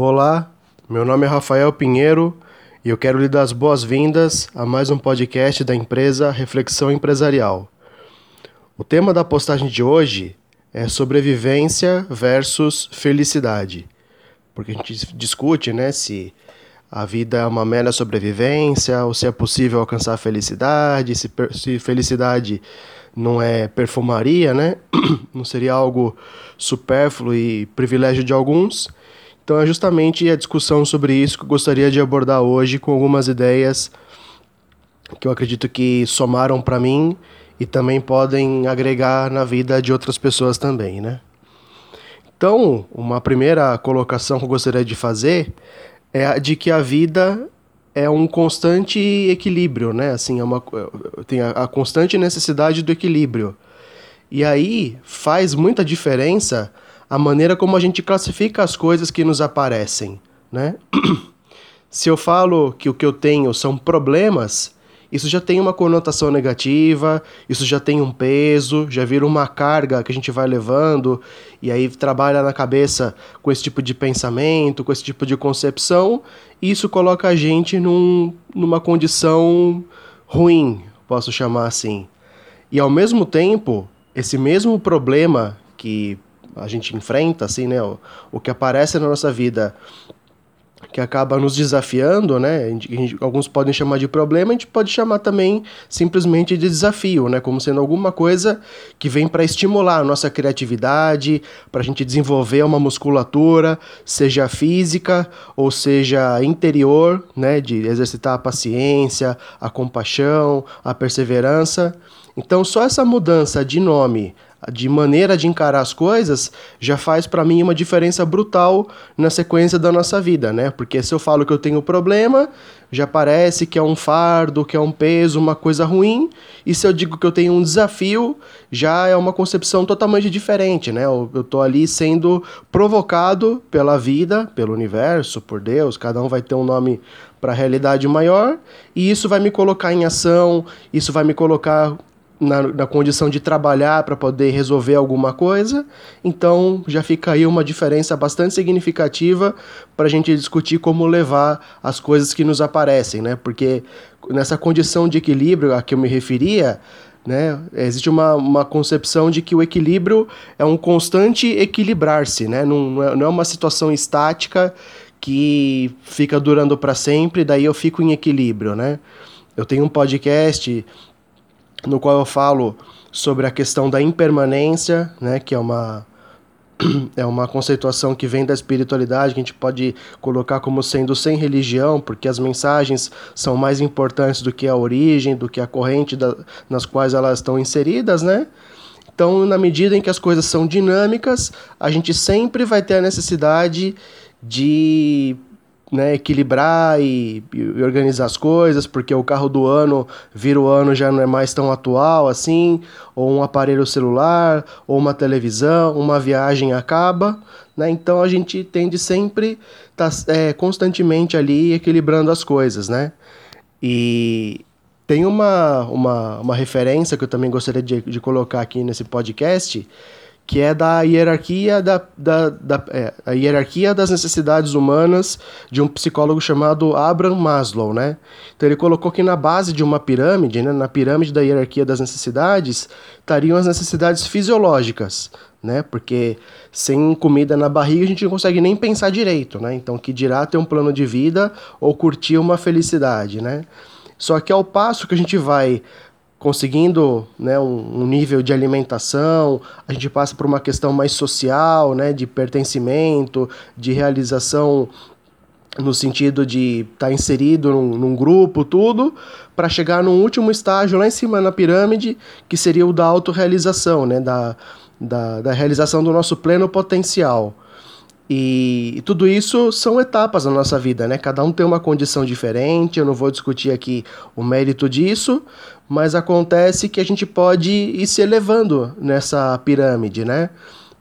Olá, meu nome é Rafael Pinheiro e eu quero lhe dar as boas-vindas a mais um podcast da empresa Reflexão Empresarial. O tema da postagem de hoje é sobrevivência versus felicidade, porque a gente discute, né, se a vida é uma mera sobrevivência ou se é possível alcançar a felicidade, se, se felicidade não é perfumaria, né, não seria algo supérfluo e privilégio de alguns. Então é justamente a discussão sobre isso que eu gostaria de abordar hoje com algumas ideias que eu acredito que somaram para mim e também podem agregar na vida de outras pessoas também, né? Então, uma primeira colocação que eu gostaria de fazer é a de que a vida é um constante equilíbrio, né? Assim, é uma, tem a, a constante necessidade do equilíbrio. E aí faz muita diferença a maneira como a gente classifica as coisas que nos aparecem, né? Se eu falo que o que eu tenho são problemas, isso já tem uma conotação negativa, isso já tem um peso, já vira uma carga que a gente vai levando e aí trabalha na cabeça com esse tipo de pensamento, com esse tipo de concepção, e isso coloca a gente num, numa condição ruim, posso chamar assim. E ao mesmo tempo, esse mesmo problema que a gente enfrenta, assim, né? O, o que aparece na nossa vida que acaba nos desafiando, né? Gente, alguns podem chamar de problema, a gente pode chamar também simplesmente de desafio, né? Como sendo alguma coisa que vem para estimular a nossa criatividade, para a gente desenvolver uma musculatura, seja física ou seja interior, né? De exercitar a paciência, a compaixão, a perseverança. Então, só essa mudança de nome de maneira de encarar as coisas já faz para mim uma diferença brutal na sequência da nossa vida, né? Porque se eu falo que eu tenho problema, já parece que é um fardo, que é um peso, uma coisa ruim, e se eu digo que eu tenho um desafio, já é uma concepção totalmente diferente, né? Eu, eu tô ali sendo provocado pela vida, pelo universo, por Deus, cada um vai ter um nome para a realidade maior, e isso vai me colocar em ação, isso vai me colocar na, na condição de trabalhar para poder resolver alguma coisa. Então já fica aí uma diferença bastante significativa para a gente discutir como levar as coisas que nos aparecem, né? Porque nessa condição de equilíbrio a que eu me referia, né, existe uma, uma concepção de que o equilíbrio é um constante equilibrar-se, né? Não, não, é, não é uma situação estática que fica durando para sempre, daí eu fico em equilíbrio, né? Eu tenho um podcast no qual eu falo sobre a questão da impermanência, né, que é uma é uma conceituação que vem da espiritualidade, que a gente pode colocar como sendo sem religião, porque as mensagens são mais importantes do que a origem, do que a corrente da, nas quais elas estão inseridas, né? Então, na medida em que as coisas são dinâmicas, a gente sempre vai ter a necessidade de né, equilibrar e, e, organizar as coisas, porque o carro do ano vira o ano já não é mais tão atual assim, ou um aparelho celular, ou uma televisão, uma viagem acaba, né? Então a gente tende sempre tá, é, constantemente ali equilibrando as coisas, né? E tem uma, uma, uma referência que eu também gostaria de, de colocar aqui nesse podcast, que é da hierarquia, da, da, da é, a hierarquia das necessidades humanas de um psicólogo chamado Abraham Maslow, né? Então ele colocou que na base de uma pirâmide, né, na pirâmide da hierarquia das necessidades, estariam as necessidades fisiológicas, né? Porque sem comida na barriga a gente não consegue nem pensar direito, né? Então que dirá ter um plano de vida ou curtir uma felicidade, né? Só que ao passo que a gente vai conseguindo né, um, um, nível de alimentação, a gente passa por uma questão mais social, né, de pertencimento, de realização no sentido de estar tá inserido num, num, grupo, tudo, para chegar num último estágio lá em cima na pirâmide, que seria o da autorrealização, né, da, da, da realização do nosso pleno potencial. E, e, tudo isso são etapas na nossa vida, né? Cada um tem uma condição diferente, eu não vou discutir aqui o mérito disso, mas acontece que a gente pode ir se elevando nessa pirâmide, né?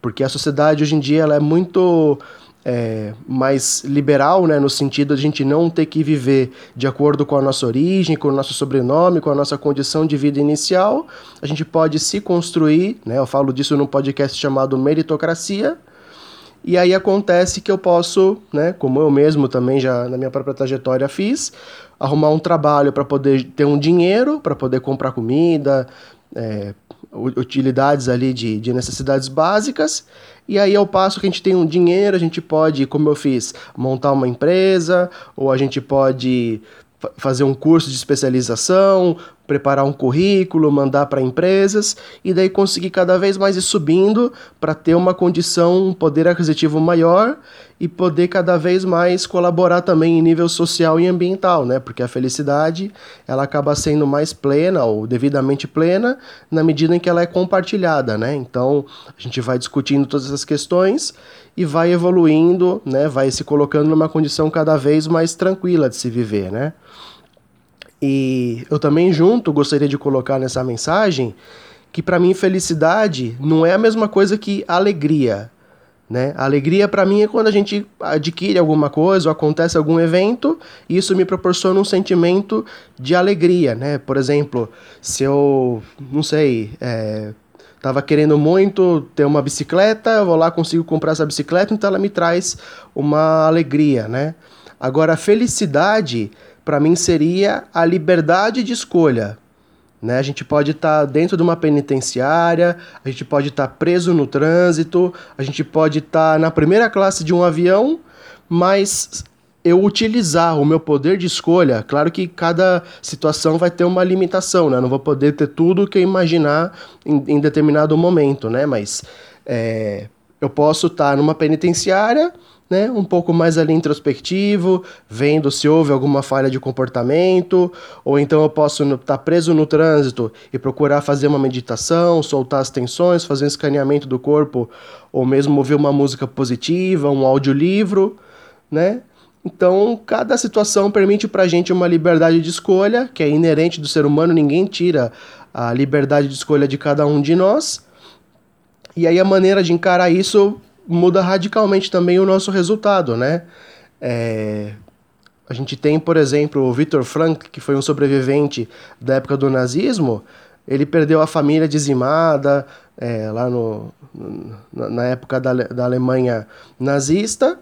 Porque a sociedade hoje em dia ela é muito é, mais liberal, né? No sentido de a gente não ter que viver de acordo com a nossa origem, com o nosso sobrenome, com a nossa condição de vida inicial. A gente pode se construir, né? Eu falo disso num podcast chamado Meritocracia E aí acontece que eu posso, né, como eu mesmo também já na minha própria trajetória fiz, arrumar um trabalho para poder ter um dinheiro, para poder comprar comida, é, utilidades ali de, de necessidades básicas. E aí, ao passo que a gente tem um dinheiro, a gente pode, como eu fiz, montar uma empresa, ou a gente pode fazer um curso de especialização, preparar um currículo, mandar para empresas e daí conseguir cada vez mais ir subindo para ter uma condição, um poder aquisitivo maior e poder cada vez mais colaborar também em nível social e ambiental, né? Porque a felicidade, ela acaba sendo mais plena ou devidamente plena na medida em que ela é compartilhada, né? Então, a gente vai discutindo todas essas questões e vai evoluindo, né? Vai se colocando numa condição cada vez mais tranquila de se viver, né? E eu também junto gostaria de colocar nessa mensagem que para mim felicidade não é a mesma coisa que alegria, né? Alegria para mim é quando a gente adquire alguma coisa ou acontece algum evento e isso me proporciona um sentimento de alegria, né? Por exemplo, se eu, não sei, é, tava querendo muito ter uma bicicleta, eu vou lá consigo comprar essa bicicleta, então ela me traz uma alegria, né? Agora, a felicidade para mim seria a liberdade de escolha. Né? A gente pode estar tá dentro de uma penitenciária, a gente pode estar tá preso no trânsito, a gente pode estar tá na primeira classe de um avião, mas eu utilizar o meu poder de escolha, claro que cada situação vai ter uma limitação, né? Eu não vou poder ter tudo que eu imaginar em, em determinado momento, né? Mas é, eu posso estar numa penitenciária né, um pouco mais ali introspectivo, vendo se houve alguma falha de comportamento, ou então eu posso estar tá preso no trânsito e procurar fazer uma meditação, soltar as tensões, fazer um escaneamento do corpo, ou mesmo ouvir uma música positiva, um audiolivro, né? Então, cada situação permite para a gente uma liberdade de escolha, que é inerente do ser humano, ninguém tira a liberdade de escolha de cada um de nós. E aí a maneira de encarar isso muda radicalmente também o nosso resultado, né? É, a gente tem, por exemplo, o Viktor Frankl, que foi um sobrevivente da época do nazismo, ele perdeu a família dizimada é, lá no, na época da, da Alemanha nazista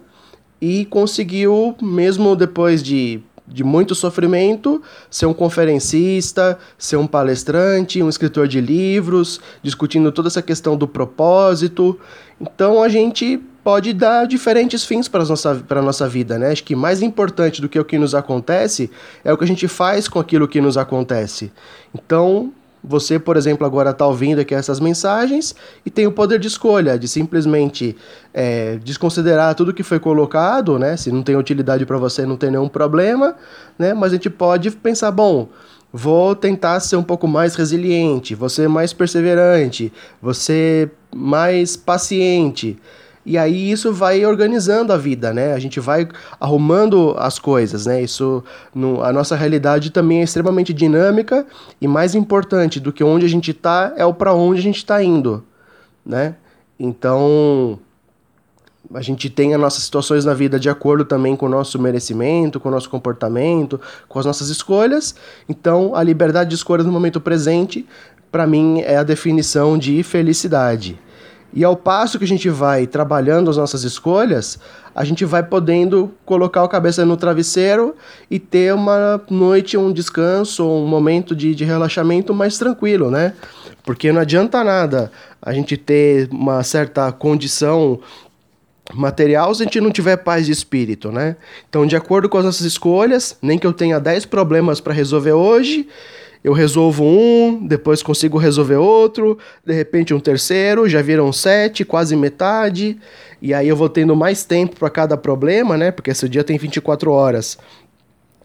e conseguiu, mesmo depois de de muito sofrimento, ser um conferencista, ser um palestrante, um escritor de livros, discutindo toda essa questão do propósito. Então a gente pode dar diferentes fins para a nossa, nossa vida, né? Acho que mais importante do que o que nos acontece é o que a gente faz com aquilo que nos acontece. Então, você, por exemplo, agora está ouvindo aqui essas mensagens e tem o poder de escolha, de simplesmente é, desconsiderar tudo que foi colocado, né? Se não tem utilidade para você, não tem nenhum problema, né? Mas a gente pode pensar, bom, vou tentar ser um pouco mais resiliente, ser mais perseverante, ser mais paciente. E aí isso vai organizando a vida, né? A gente vai arrumando as coisas, né? Isso, no, a nossa realidade também é extremamente dinâmica e mais importante do que onde a gente está é o para onde a gente está indo, né? Então a gente tem as nossas situações na vida de acordo também com o nosso merecimento, com o nosso comportamento, com as nossas escolhas. Então, a liberdade de escolha no momento presente, para mim, é a definição de felicidade. E ao passo que a gente vai trabalhando as nossas escolhas, a gente vai podendo colocar a cabeça no travesseiro e ter uma noite, um descanso, um momento de, de relaxamento mais tranquilo, né? Porque não adianta nada a gente ter uma certa condição material se a gente não tiver paz de espírito, né? Então, de acordo com as nossas escolhas, nem que eu tenha 10 problemas para resolver hoje, eu resolvo um, depois consigo resolver outro, de repente um terceiro, já viram sete, quase metade, e aí eu vou tendo mais tempo para cada problema, né? Porque esse dia tem 24 horas.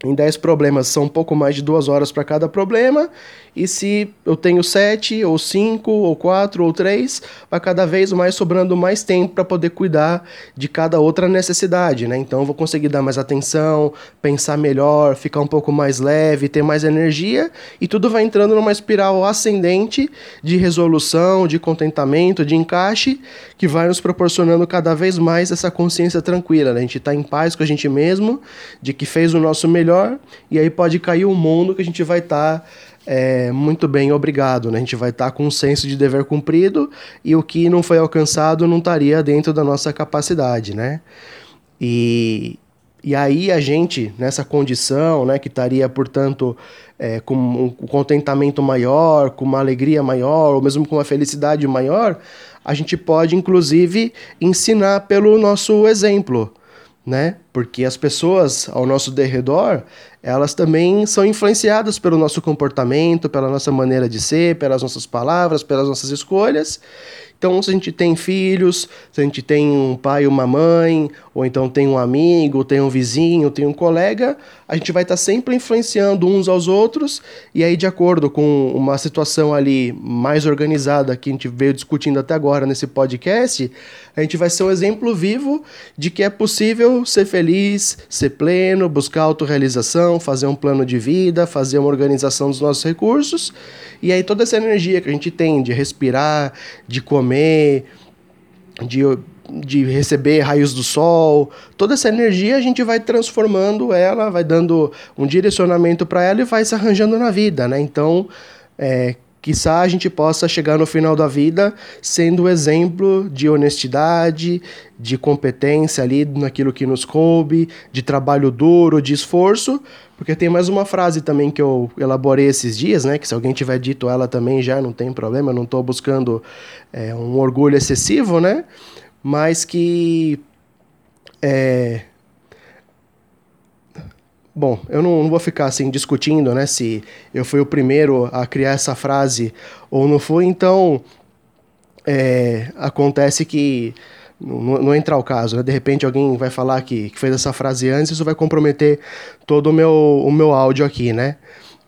Em 10 problemas são um pouco mais de duas horas para cada problema, e se eu tenho 7, ou 5, ou 4, ou 3, vai cada vez mais sobrando mais tempo para poder cuidar de cada outra necessidade, né? Então eu vou conseguir dar mais atenção, pensar melhor, ficar um pouco mais leve, ter mais energia, e tudo vai entrando numa espiral ascendente de resolução, de contentamento, de encaixe, que vai nos proporcionando cada vez mais essa consciência tranquila, né? A gente está em paz com a gente mesmo, de que fez o nosso melhor, e aí pode cair o mundo que a gente vai estar. Tá é, muito bem, obrigado. Né? A gente vai estar tá com um senso de dever cumprido e o que não foi alcançado não estaria dentro da nossa capacidade. Né? E, e aí a gente, nessa condição, né, que estaria, portanto, é, com um contentamento maior, com uma alegria maior, ou mesmo com uma felicidade maior, a gente pode, inclusive, ensinar pelo nosso exemplo né? Porque as pessoas ao nosso derredor, elas também são influenciadas pelo nosso comportamento, pela nossa maneira de ser, pelas nossas palavras, pelas nossas escolhas. Então, se a gente tem filhos, se a gente tem um pai uma mãe, ou então tem um amigo, tem um vizinho, tem um colega, a gente vai estar sempre influenciando uns aos outros, e aí, de acordo com uma situação ali mais organizada que a gente veio discutindo até agora nesse podcast, a gente vai ser um exemplo vivo de que é possível ser feliz, ser pleno, buscar autorrealização, fazer um plano de vida, fazer uma organização dos nossos recursos, e aí toda essa energia que a gente tem de respirar, de comer, de, de receber raios do sol, toda essa energia a gente vai transformando ela, vai dando um direcionamento para ela e vai se arranjando na vida, né? Então, é, Quizá a gente possa chegar no final da vida sendo exemplo de honestidade, de competência ali naquilo que nos coube, de trabalho duro, de esforço, porque tem mais uma frase também que eu elaborei esses dias, né? Que se alguém tiver dito ela também já não tem problema, eu não estou buscando é, um orgulho excessivo, né? Mas que é, Bom, eu não, não, vou ficar assim discutindo, né, se eu fui o primeiro a criar essa frase ou não fui, então é, acontece que não, não entra o caso, né? De repente alguém vai falar que, que fez essa frase antes, isso vai comprometer todo o meu, o meu áudio aqui, né?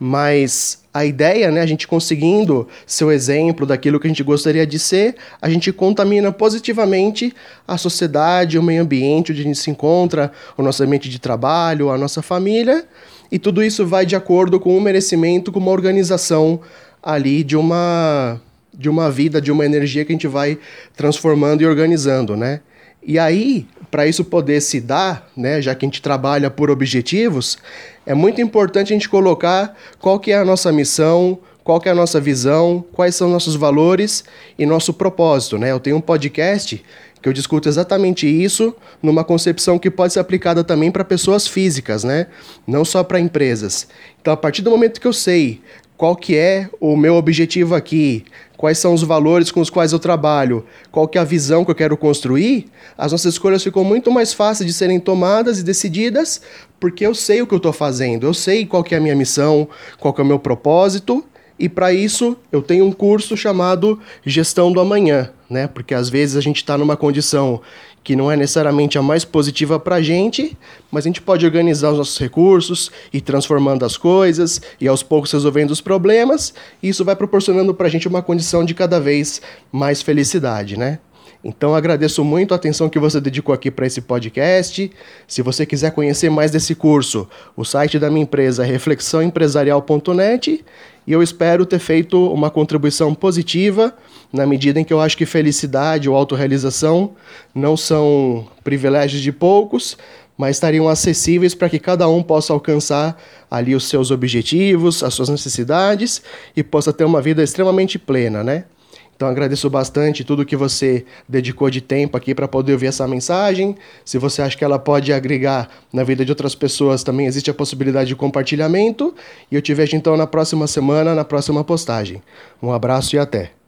Mas a ideia, né, a gente conseguindo ser o exemplo daquilo que a gente gostaria de ser, a gente contamina positivamente a sociedade, o meio ambiente onde a gente se encontra, o nosso ambiente de trabalho, a nossa família, e tudo isso vai de acordo com o merecimento, com uma organização ali de uma de uma vida, de uma energia que a gente vai transformando e organizando, né? E aí, para isso poder se dar, né, já que a gente trabalha por objetivos, é muito importante a gente colocar qual que é a nossa missão, qual que é a nossa visão, quais são nossos valores e nosso propósito, né? Eu tenho um podcast que eu discuto exatamente isso numa concepção que pode ser aplicada também para pessoas físicas, né? Não só para empresas. Então, a partir do momento que eu sei qual que é o meu objetivo aqui, quais são os valores com os quais eu trabalho, qual que é a visão que eu quero construir, as nossas escolhas ficam muito mais fáceis de serem tomadas e decididas, porque eu sei o que eu estou fazendo, eu sei qual que é a minha missão, qual que é o meu propósito, e para isso eu tenho um curso chamado Gestão do Amanhã, né? Porque às vezes a gente está numa condição que não é necessariamente a mais positiva para a gente, mas a gente pode organizar os nossos recursos e transformando as coisas e aos poucos resolvendo os problemas, e isso vai proporcionando para a gente uma condição de cada vez mais felicidade, né? Então agradeço muito a atenção que você dedicou aqui para esse podcast. Se você quiser conhecer mais desse curso, o site da minha empresa é reflexãoempresarial.net e eu espero ter feito uma contribuição positiva na medida em que eu acho que felicidade ou autorrealização não são privilégios de poucos, mas estariam acessíveis para que cada um possa alcançar ali os seus objetivos, as suas necessidades e possa ter uma vida extremamente plena, né? Então agradeço bastante tudo que você dedicou de tempo aqui para poder ouvir essa mensagem. Se você acha que ela pode agregar na vida de outras pessoas, também existe a possibilidade de compartilhamento. E eu te vejo então na próxima semana, na próxima postagem. Um abraço e até.